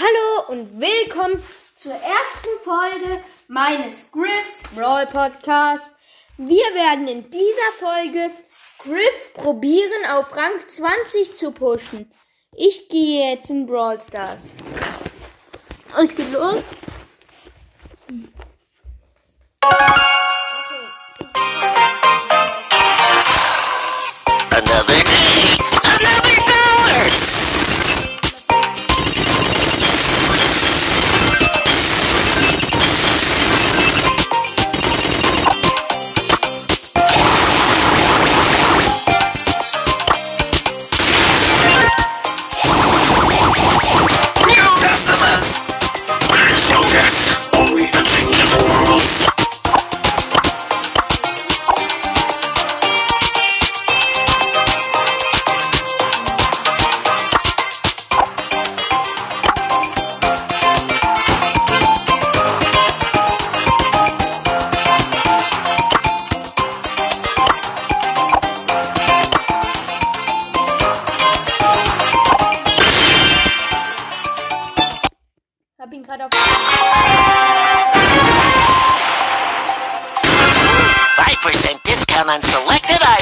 Hallo und willkommen zur ersten Folge meines Griffs Brawl Podcast. Wir werden in dieser Folge Griff probieren, auf Rang 20 zu pushen. Ich gehe jetzt in Brawl Stars. Es geht los. Another on selected items.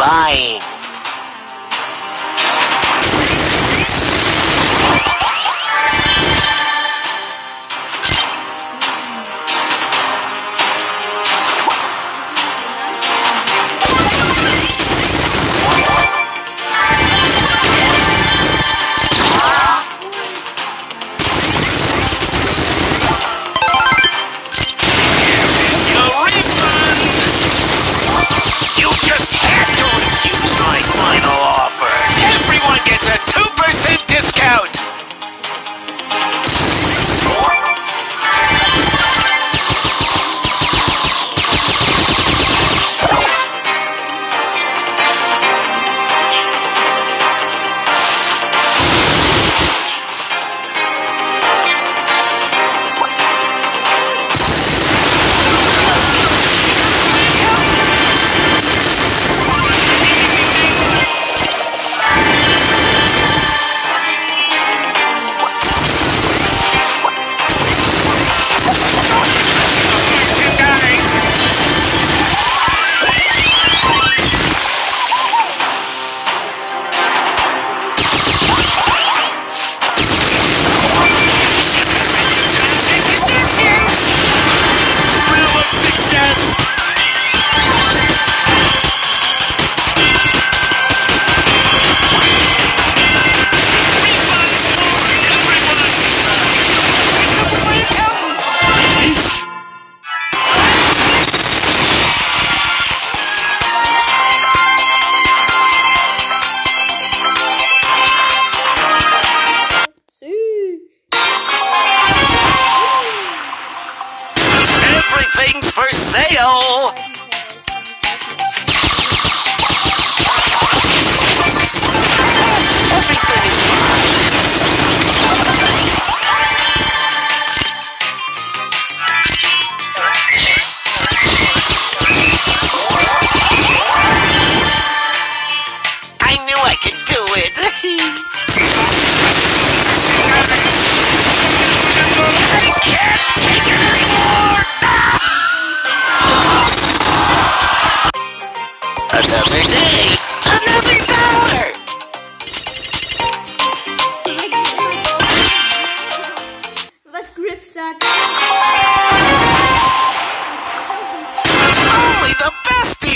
buying.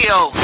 Wheels.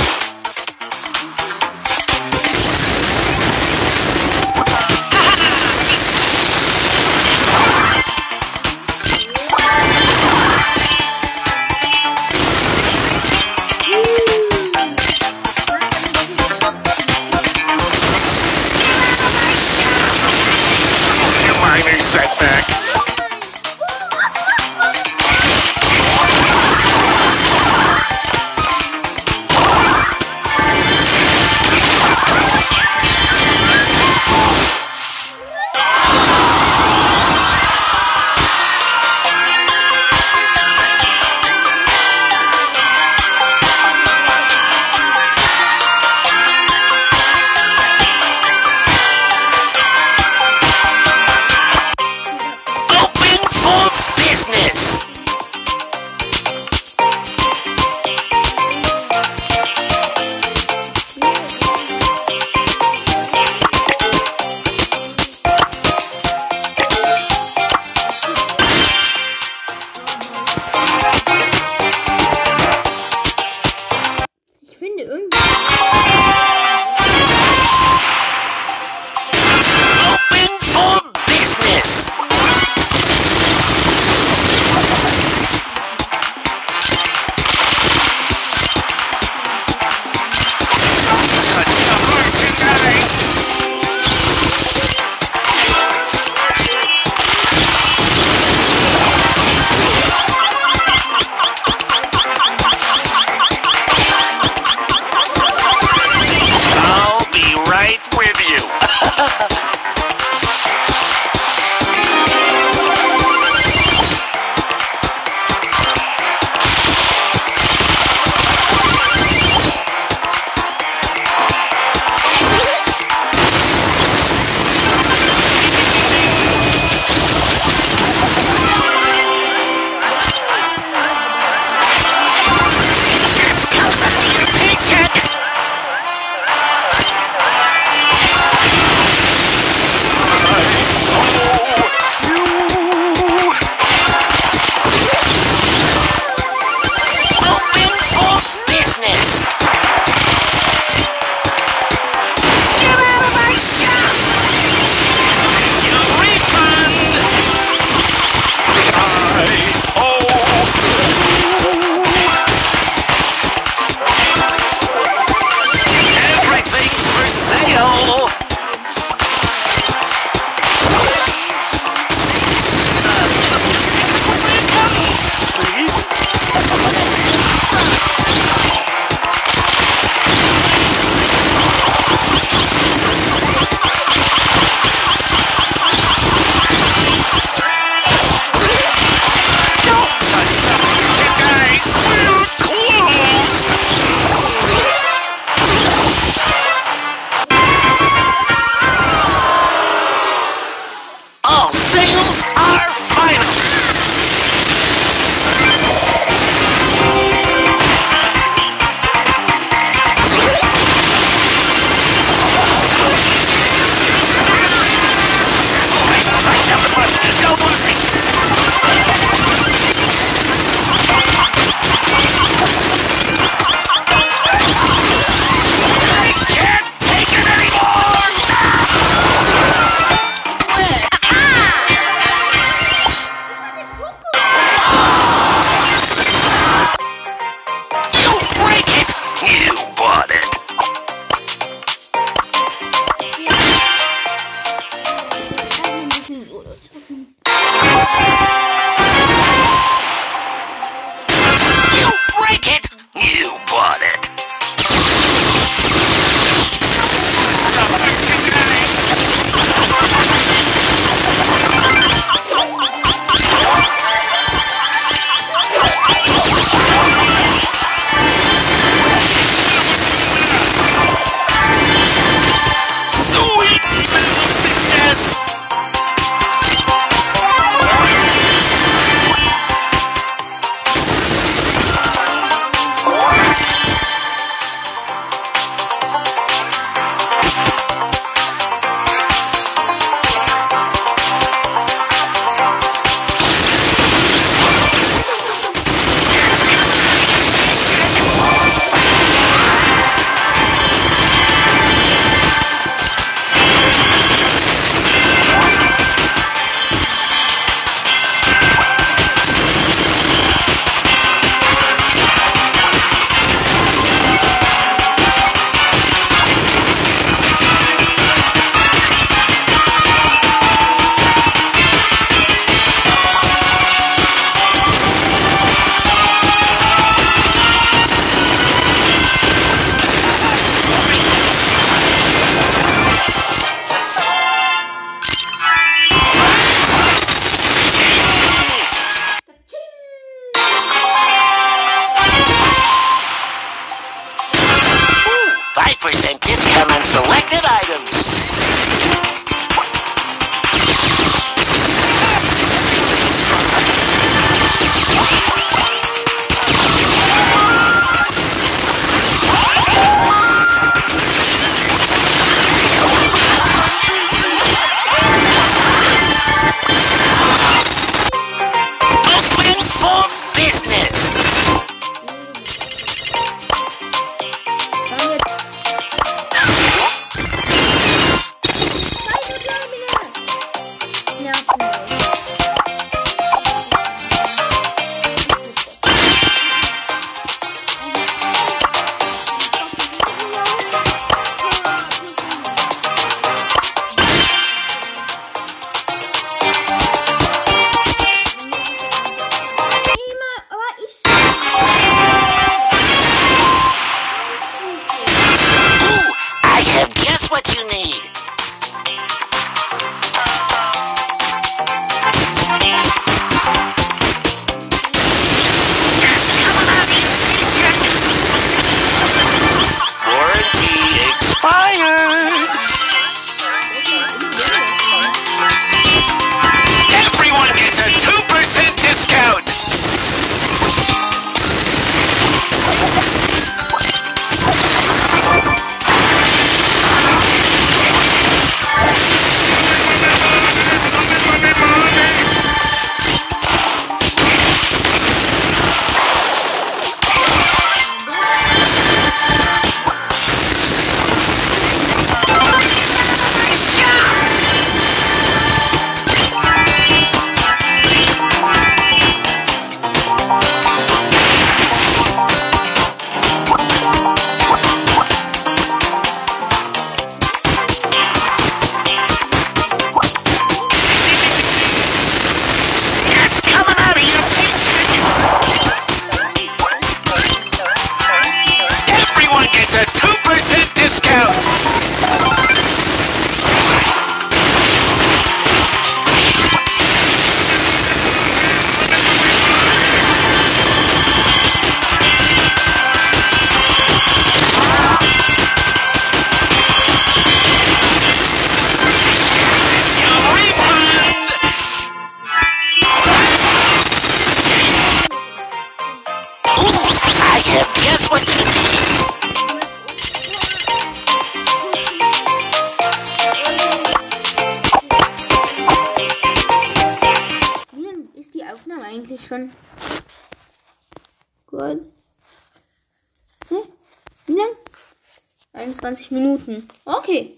21 Minuten. Okay.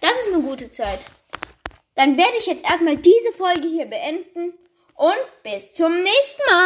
Das ist eine gute Zeit. Dann werde ich jetzt erstmal diese Folge hier beenden und bis zum nächsten Mal.